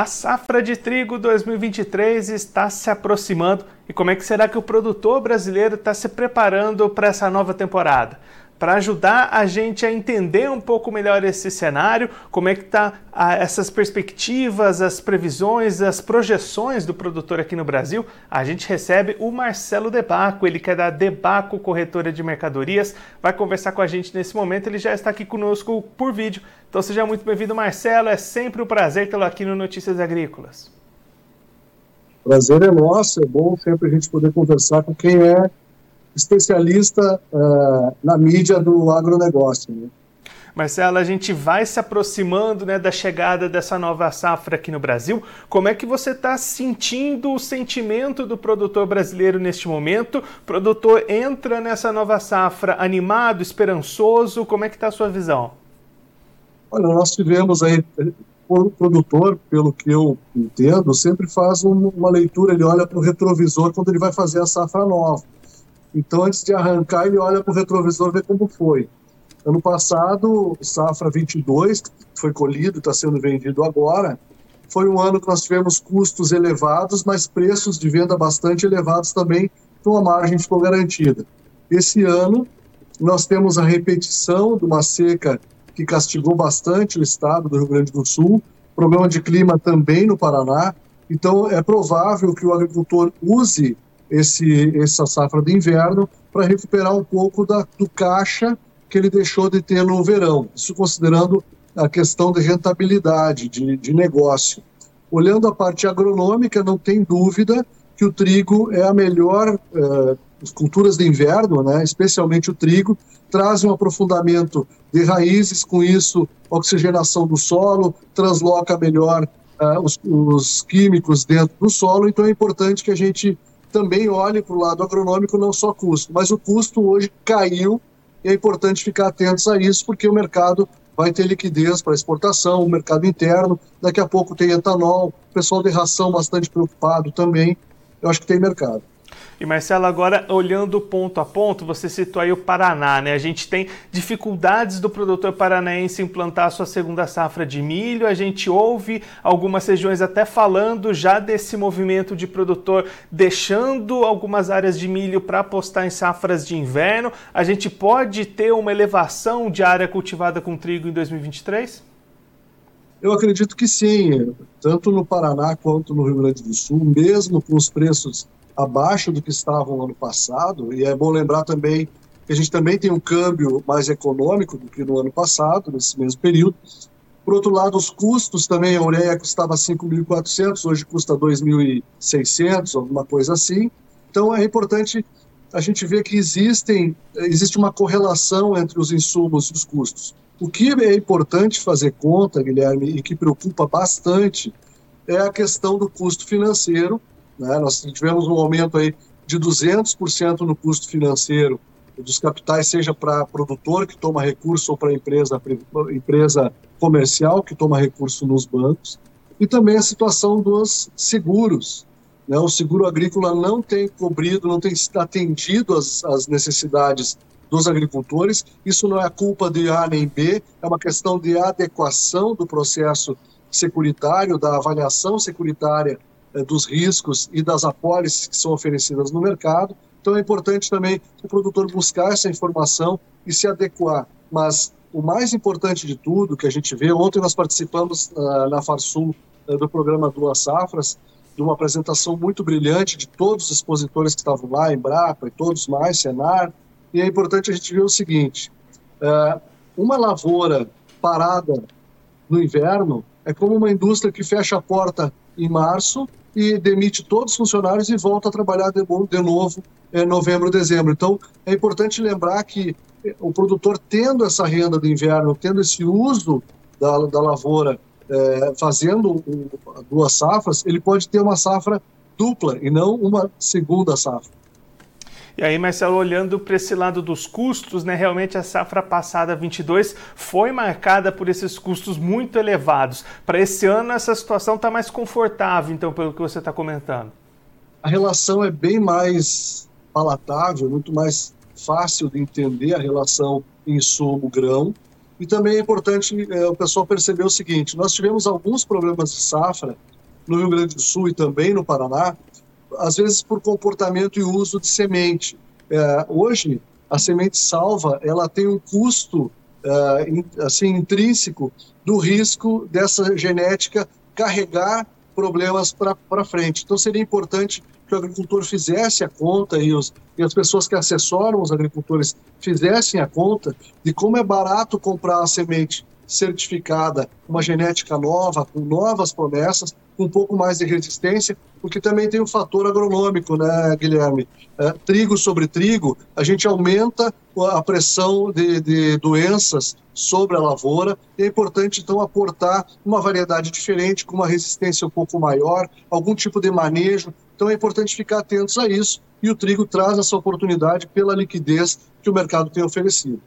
A safra de trigo 2023 está se aproximando e como é que será que o produtor brasileiro está se preparando para essa nova temporada? Para ajudar a gente a entender um pouco melhor esse cenário, como é que tá essas perspectivas, as previsões, as projeções do produtor aqui no Brasil, a gente recebe o Marcelo Debaco, ele que é da Debaco Corretora de Mercadorias, vai conversar com a gente nesse momento, ele já está aqui conosco por vídeo. Então seja muito bem-vindo, Marcelo, é sempre um prazer tê-lo aqui no Notícias Agrícolas. Prazer é nosso, é bom sempre a gente poder conversar com quem é especialista uh, na mídia do agronegócio. Né? Marcelo, a gente vai se aproximando né, da chegada dessa nova safra aqui no Brasil. Como é que você está sentindo o sentimento do produtor brasileiro neste momento? O produtor entra nessa nova safra animado, esperançoso? Como é que está a sua visão? Olha, nós tivemos aí, o produtor, pelo que eu entendo, sempre faz uma leitura, ele olha para o retrovisor quando ele vai fazer a safra nova. Então, antes de arrancar, ele olha para o retrovisor ver como foi. Ano passado, safra 22, que foi colhido, está sendo vendido agora, foi um ano que nós tivemos custos elevados, mas preços de venda bastante elevados também, então a margem ficou garantida. Esse ano, nós temos a repetição de uma seca que castigou bastante o estado do Rio Grande do Sul, problema de clima também no Paraná, então é provável que o agricultor use esse, essa safra de inverno para recuperar um pouco da, do caixa que ele deixou de ter no verão. Isso considerando a questão de rentabilidade, de, de negócio. Olhando a parte agronômica, não tem dúvida que o trigo é a melhor, uh, as culturas de inverno, né, especialmente o trigo, trazem um aprofundamento de raízes, com isso, oxigenação do solo, transloca melhor uh, os, os químicos dentro do solo, então é importante que a gente também olhe para o lado agronômico, não só custo. Mas o custo hoje caiu e é importante ficar atentos a isso, porque o mercado vai ter liquidez para exportação, o mercado interno, daqui a pouco tem etanol, o pessoal de ração bastante preocupado também. Eu acho que tem mercado. E Marcelo, agora olhando ponto a ponto, você citou aí o Paraná, né? A gente tem dificuldades do produtor paranaense implantar a sua segunda safra de milho. A gente ouve algumas regiões até falando já desse movimento de produtor deixando algumas áreas de milho para apostar em safras de inverno. A gente pode ter uma elevação de área cultivada com trigo em 2023? Eu acredito que sim, tanto no Paraná quanto no Rio Grande do Sul, mesmo com os preços abaixo do que estavam ano passado, e é bom lembrar também que a gente também tem um câmbio mais econômico do que no ano passado, nesse mesmo período. Por outro lado, os custos também, a ureia custava 5.400, hoje custa 2.600, alguma coisa assim. Então é importante a gente ver que existem, existe uma correlação entre os insumos e os custos. O que é importante fazer conta, Guilherme, e que preocupa bastante, é a questão do custo financeiro, né? Nós tivemos um aumento aí de 200% no custo financeiro dos capitais, seja para produtor que toma recurso ou para empresa, empresa comercial que toma recurso nos bancos, e também a situação dos seguros. Né? O seguro agrícola não tem cobrido, não tem atendido as, as necessidades dos agricultores. Isso não é culpa de A nem B, é uma questão de adequação do processo securitário, da avaliação securitária eh, dos riscos e das apólices que são oferecidas no mercado. Então é importante também o produtor buscar essa informação e se adequar. Mas o mais importante de tudo que a gente vê, ontem nós participamos uh, na Farsul uh, do programa Duas Safras, de uma apresentação muito brilhante de todos os expositores que estavam lá, Embrapa e todos mais, Senar, e é importante a gente ver o seguinte, uh, uma lavoura parada no inverno é como uma indústria que fecha a porta em março e demite todos os funcionários e volta a trabalhar de, novo em novembro, dezembro. Então, é importante lembrar que eh, o produtor tendo essa renda do inverno, tendo esse uso da, da lavoura, é, fazendo duas safras, ele pode ter uma safra dupla e não uma segunda safra. E aí, Marcelo, olhando para esse lado dos custos, né, realmente a safra passada 22 foi marcada por esses custos muito elevados. Para esse ano, essa situação está mais confortável, então, pelo que você está comentando. A relação é bem mais palatável, muito mais fácil de entender a relação insumo-grão. E também é importante é, o pessoal perceber o seguinte: nós tivemos alguns problemas de safra no Rio Grande do Sul e também no Paraná, às vezes por comportamento e uso de semente. É, hoje, a semente salva ela tem um custo é, assim intrínseco do risco dessa genética carregar problemas para frente. Então, seria importante que o agricultor fizesse a conta e, os, e as pessoas que assessoram os agricultores fizessem a conta de como é barato comprar a semente certificada, uma genética nova, com novas promessas, com um pouco mais de resistência, porque também tem o fator agronômico, né, Guilherme? É, trigo sobre trigo, a gente aumenta a pressão de, de doenças sobre a lavoura, e é importante então aportar uma variedade diferente, com uma resistência um pouco maior, algum tipo de manejo, então é importante ficar atentos a isso, e o trigo traz essa oportunidade pela liquidez que o mercado tem oferecido.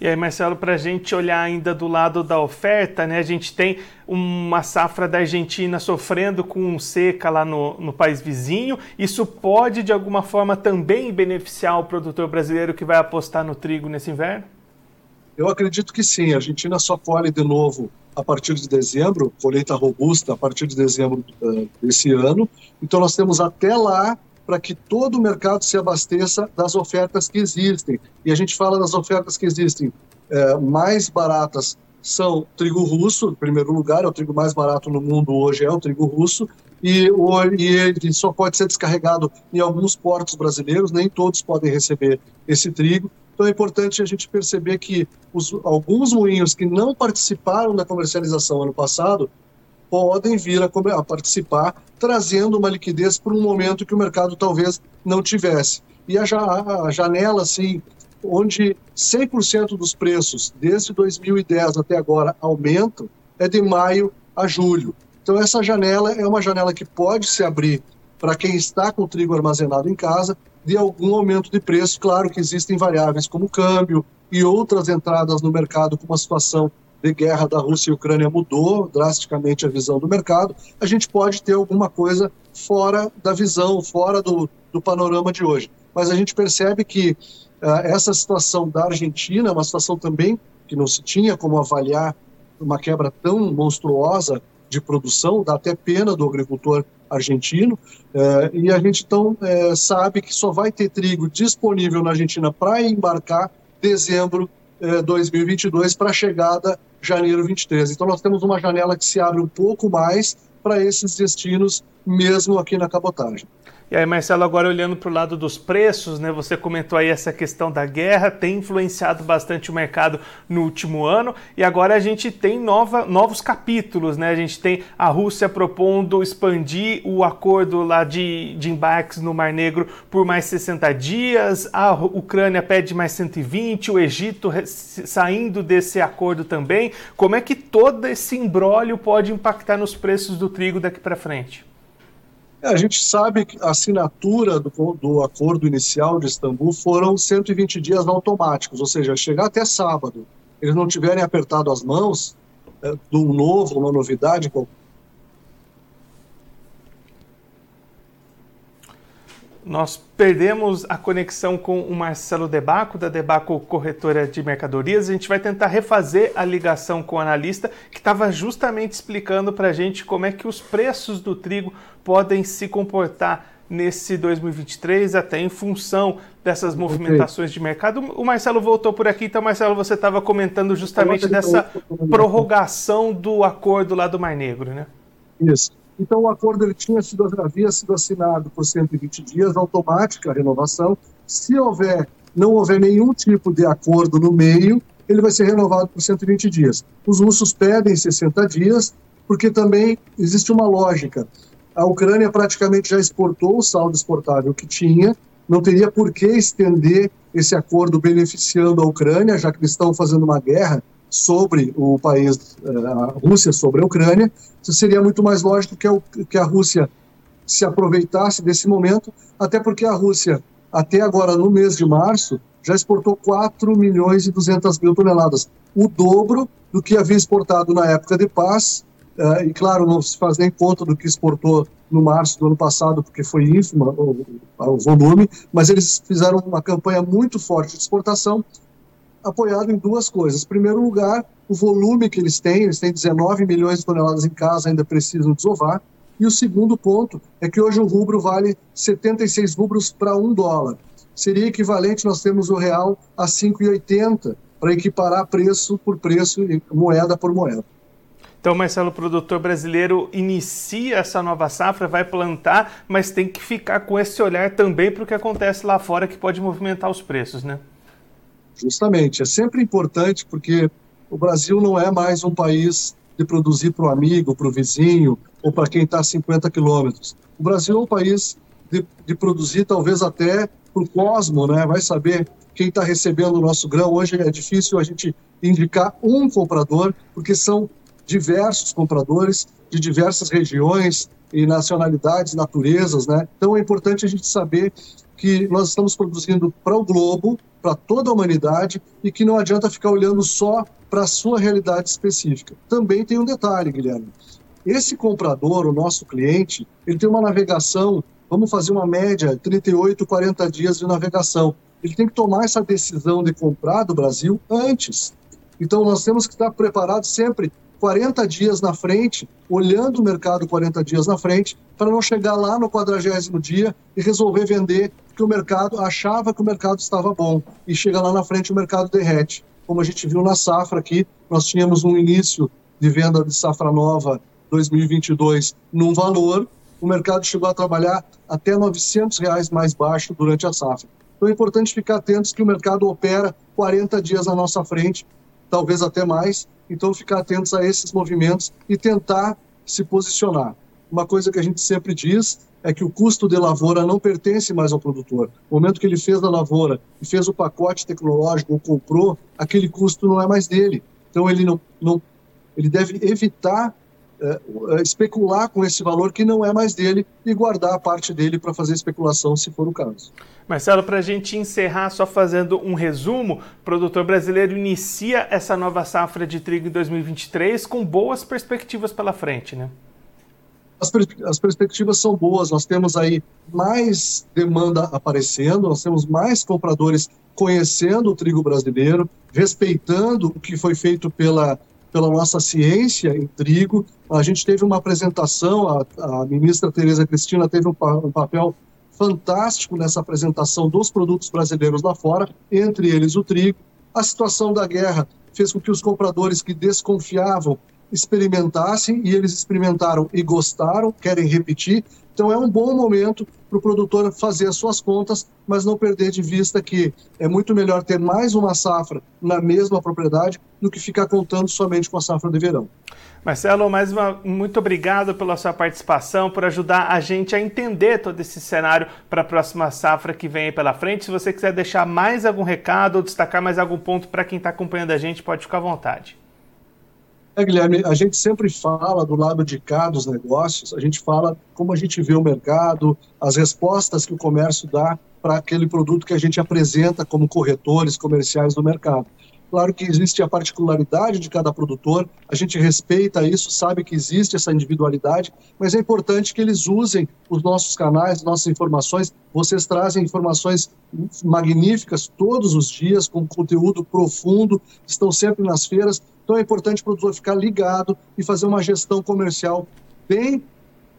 E aí, Marcelo, para a gente olhar ainda do lado da oferta, né, a gente tem uma safra da Argentina sofrendo com seca lá no, no país vizinho. Isso pode, de alguma forma, também beneficiar o produtor brasileiro que vai apostar no trigo nesse inverno? Eu acredito que sim. A Argentina só colhe de novo a partir de dezembro, colheita robusta a partir de dezembro uh, desse ano. Então, nós temos até lá para que todo o mercado se abasteça das ofertas que existem. E a gente fala das ofertas que existem é, mais baratas são trigo russo, em primeiro lugar, é o trigo mais barato no mundo hoje é o trigo russo, e, e ele só pode ser descarregado em alguns portos brasileiros, nem todos podem receber esse trigo. Então é importante a gente perceber que os, alguns moinhos que não participaram da comercialização ano passado podem vir a, a participar, trazendo uma liquidez para um momento que o mercado talvez não tivesse. E a, a janela, assim, onde 100% dos preços, desde 2010 até agora, aumentam, é de maio a julho. Então, essa janela é uma janela que pode se abrir para quem está com trigo armazenado em casa, de algum aumento de preço. Claro que existem variáveis como câmbio e outras entradas no mercado com uma situação de guerra da Rússia e Ucrânia mudou drasticamente a visão do mercado, a gente pode ter alguma coisa fora da visão, fora do, do panorama de hoje. Mas a gente percebe que uh, essa situação da Argentina é uma situação também que não se tinha como avaliar uma quebra tão monstruosa de produção, dá até pena do agricultor argentino, uh, e a gente então uh, sabe que só vai ter trigo disponível na Argentina para embarcar dezembro 2022 para a chegada janeiro 23. Então nós temos uma janela que se abre um pouco mais para esses destinos, mesmo aqui na cabotagem. E aí, Marcelo, agora olhando para o lado dos preços, né? Você comentou aí essa questão da guerra, tem influenciado bastante o mercado no último ano, e agora a gente tem nova, novos capítulos, né? A gente tem a Rússia propondo expandir o acordo lá de, de embarques no Mar Negro por mais 60 dias, a Ucrânia pede mais 120, o Egito saindo desse acordo também. Como é que todo esse embrólio pode impactar nos preços do trigo daqui para frente? É, a gente sabe que a assinatura do, do acordo inicial de Istambul foram 120 dias automáticos, ou seja, chegar até sábado, eles não tiverem apertado as mãos é, de um novo, uma novidade Nós perdemos a conexão com o Marcelo Debaco, da Debaco Corretora de Mercadorias. A gente vai tentar refazer a ligação com o analista, que estava justamente explicando para a gente como é que os preços do trigo podem se comportar nesse 2023, até em função dessas movimentações de mercado. O Marcelo voltou por aqui, então, Marcelo, você estava comentando justamente dessa prorrogação do acordo lá do Mar Negro, né? Isso. Então, o acordo ele tinha sido, havia sido assinado por 120 dias, automática a renovação. Se houver, não houver nenhum tipo de acordo no meio, ele vai ser renovado por 120 dias. Os russos pedem 60 dias, porque também existe uma lógica. A Ucrânia praticamente já exportou o saldo exportável que tinha, não teria por que estender esse acordo beneficiando a Ucrânia, já que eles estão fazendo uma guerra sobre o país, eh, a Rússia sobre a Ucrânia, seria muito mais lógico que a, que a Rússia se aproveitasse desse momento, até porque a Rússia, até agora no mês de março, já exportou 4 milhões e 200 mil toneladas, o dobro do que havia exportado na época de paz, uh, e claro, não se faz nem conta do que exportou no março do ano passado, porque foi ínfimo o volume, mas eles fizeram uma campanha muito forte de exportação, apoiado em duas coisas. Em primeiro lugar, o volume que eles têm, eles têm 19 milhões de toneladas em casa, ainda precisam desovar. E o segundo ponto é que hoje o rubro vale 76 rubros para um dólar. Seria equivalente, nós temos o real a 5,80 para equiparar preço por preço e moeda por moeda. Então, Marcelo, o produtor brasileiro inicia essa nova safra, vai plantar, mas tem que ficar com esse olhar também para o que acontece lá fora que pode movimentar os preços, né? Justamente. É sempre importante porque o Brasil não é mais um país de produzir para o amigo, para o vizinho ou para quem está a 50 quilômetros. O Brasil é um país de, de produzir talvez até para o cosmo, né? Vai saber quem está recebendo o nosso grão. Hoje é difícil a gente indicar um comprador, porque são diversos compradores de diversas regiões e nacionalidades, naturezas, né? Então é importante a gente saber que nós estamos produzindo para o globo, para toda a humanidade e que não adianta ficar olhando só para a sua realidade específica. Também tem um detalhe, Guilherme. Esse comprador, o nosso cliente, ele tem uma navegação, vamos fazer uma média, 38, 40 dias de navegação. Ele tem que tomar essa decisão de comprar do Brasil antes. Então nós temos que estar preparados sempre 40 dias na frente, olhando o mercado 40 dias na frente, para não chegar lá no quadragésimo dia e resolver vender que o mercado achava que o mercado estava bom e chega lá na frente o mercado derrete. Como a gente viu na safra aqui, nós tínhamos um início de venda de safra nova 2022 num valor, o mercado chegou a trabalhar até 900 reais mais baixo durante a safra. Então é importante ficar atentos que o mercado opera 40 dias na nossa frente, talvez até mais, então, ficar atentos a esses movimentos e tentar se posicionar. Uma coisa que a gente sempre diz é que o custo de lavoura não pertence mais ao produtor. No momento que ele fez a lavoura e fez o pacote tecnológico ou comprou, aquele custo não é mais dele. Então, ele, não, não ele deve evitar é, especular com esse valor que não é mais dele e guardar a parte dele para fazer especulação, se for o caso. Marcelo, para a gente encerrar, só fazendo um resumo, o produtor brasileiro inicia essa nova safra de trigo em 2023 com boas perspectivas pela frente, né? As, as perspectivas são boas, nós temos aí mais demanda aparecendo, nós temos mais compradores conhecendo o trigo brasileiro, respeitando o que foi feito pela pela nossa ciência em trigo. A gente teve uma apresentação, a, a ministra Tereza Cristina teve um, um, papel fantástico nessa apresentação dos produtos brasileiros lá fora, entre eles o trigo. A situação da guerra fez com que os compradores que desconfiavam experimentassem e eles experimentaram e gostaram, querem repetir. Então é um bom momento para o produtor fazer as suas contas, mas não perder de vista que é muito melhor ter mais uma safra na mesma propriedade do que ficar contando somente com a safra de verão. Marcelo, mais uma, muito obrigado pela sua participação, por ajudar a gente a entender todo esse cenário para a próxima safra que vem pela frente. Se você quiser deixar mais algum recado ou destacar mais algum ponto para quem está acompanhando a gente, pode ficar à vontade. É, Guilherme, a gente sempre fala do lado de cá dos negócios, a gente fala como a gente vê o mercado, as respostas que o comércio dá para aquele produto que a gente apresenta como corretores comerciais do mercado. Claro que existe a particularidade de cada produtor, a gente respeita isso, sabe que existe essa individualidade, mas é importante que eles usem os nossos canais, nossas informações. Vocês trazem informações magníficas todos os dias, com conteúdo profundo, estão sempre nas feiras. Então é importante o produtor ficar ligado e fazer uma gestão comercial bem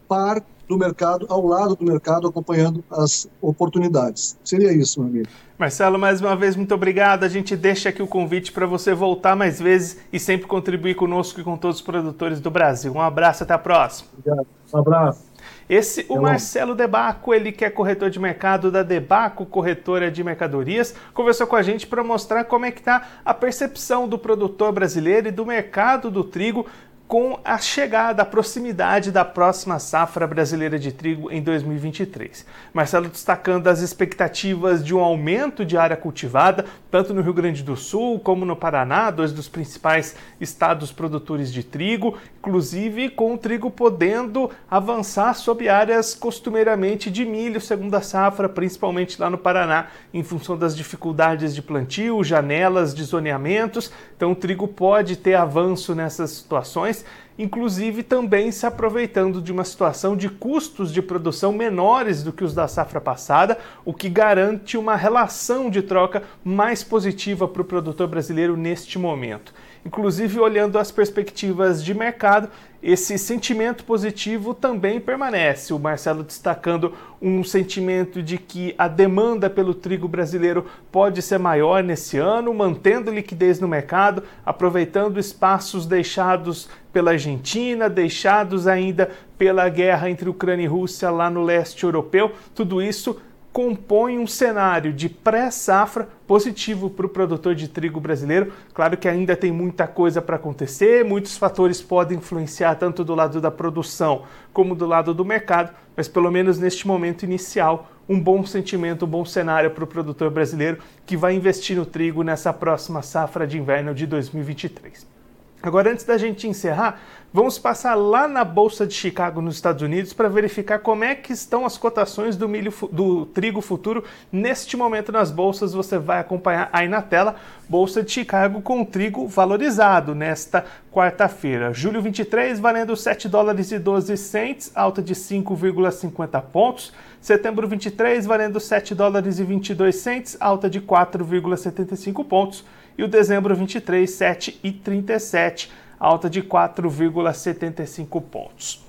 par do mercado, ao lado do mercado, acompanhando as oportunidades. Seria isso, meu amigo. Marcelo, mais uma vez, muito obrigado. A gente deixa aqui o convite para você voltar mais vezes e sempre contribuir conosco e com todos os produtores do Brasil. Um abraço, até a próxima. Obrigado. Um abraço. Esse, o Marcelo Debaco, ele que é corretor de mercado da Debaco Corretora de Mercadorias, conversou com a gente para mostrar como é que está a percepção do produtor brasileiro e do mercado do trigo com a chegada, a proximidade da próxima safra brasileira de trigo em 2023. Marcelo destacando as expectativas de um aumento de área cultivada, tanto no Rio Grande do Sul como no Paraná, dois dos principais estados produtores de trigo, inclusive com o trigo podendo avançar sobre áreas costumeiramente de milho, segundo a safra, principalmente lá no Paraná, em função das dificuldades de plantio, janelas de zoneamentos. Então, o trigo pode ter avanço nessas situações inclusive também se aproveitando de uma situação de custos de produção menores do que os da safra passada, o que garante uma relação de troca mais positiva para o produtor brasileiro neste momento. Inclusive, olhando as perspectivas de mercado, esse sentimento positivo também permanece. O Marcelo destacando um sentimento de que a demanda pelo trigo brasileiro pode ser maior nesse ano, mantendo liquidez no mercado, aproveitando espaços deixados pela Argentina, deixados ainda pela guerra entre Ucrânia e Rússia lá no leste europeu. Tudo isso compõe um cenário de pré-safra positivo para o produtor de trigo brasileiro. Claro que ainda tem muita coisa para acontecer, muitos fatores podem influenciar tanto do lado da produção como do lado do mercado, mas pelo menos neste momento inicial, um bom sentimento, um bom cenário para o produtor brasileiro que vai investir no trigo nessa próxima safra de inverno de 2023. Agora, antes da gente encerrar, vamos passar lá na Bolsa de Chicago, nos Estados Unidos, para verificar como é que estão as cotações do, milho, do trigo futuro neste momento nas bolsas. Você vai acompanhar aí na tela, Bolsa de Chicago com trigo valorizado nesta quarta-feira. Julho 23, valendo 7 dólares e 12 cents, alta de 5,50 pontos. Setembro 23, valendo 7 dólares e 22 cents, alta de 4,75 pontos e o dezembro 23, 7 e 37, alta de 4,75 pontos.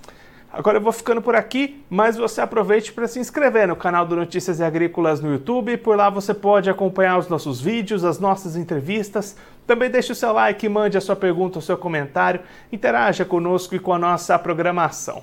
Agora eu vou ficando por aqui, mas você aproveite para se inscrever no canal do Notícias Agrícolas no YouTube. Por lá você pode acompanhar os nossos vídeos, as nossas entrevistas. Também deixe o seu like, mande a sua pergunta, o seu comentário, interaja conosco e com a nossa programação.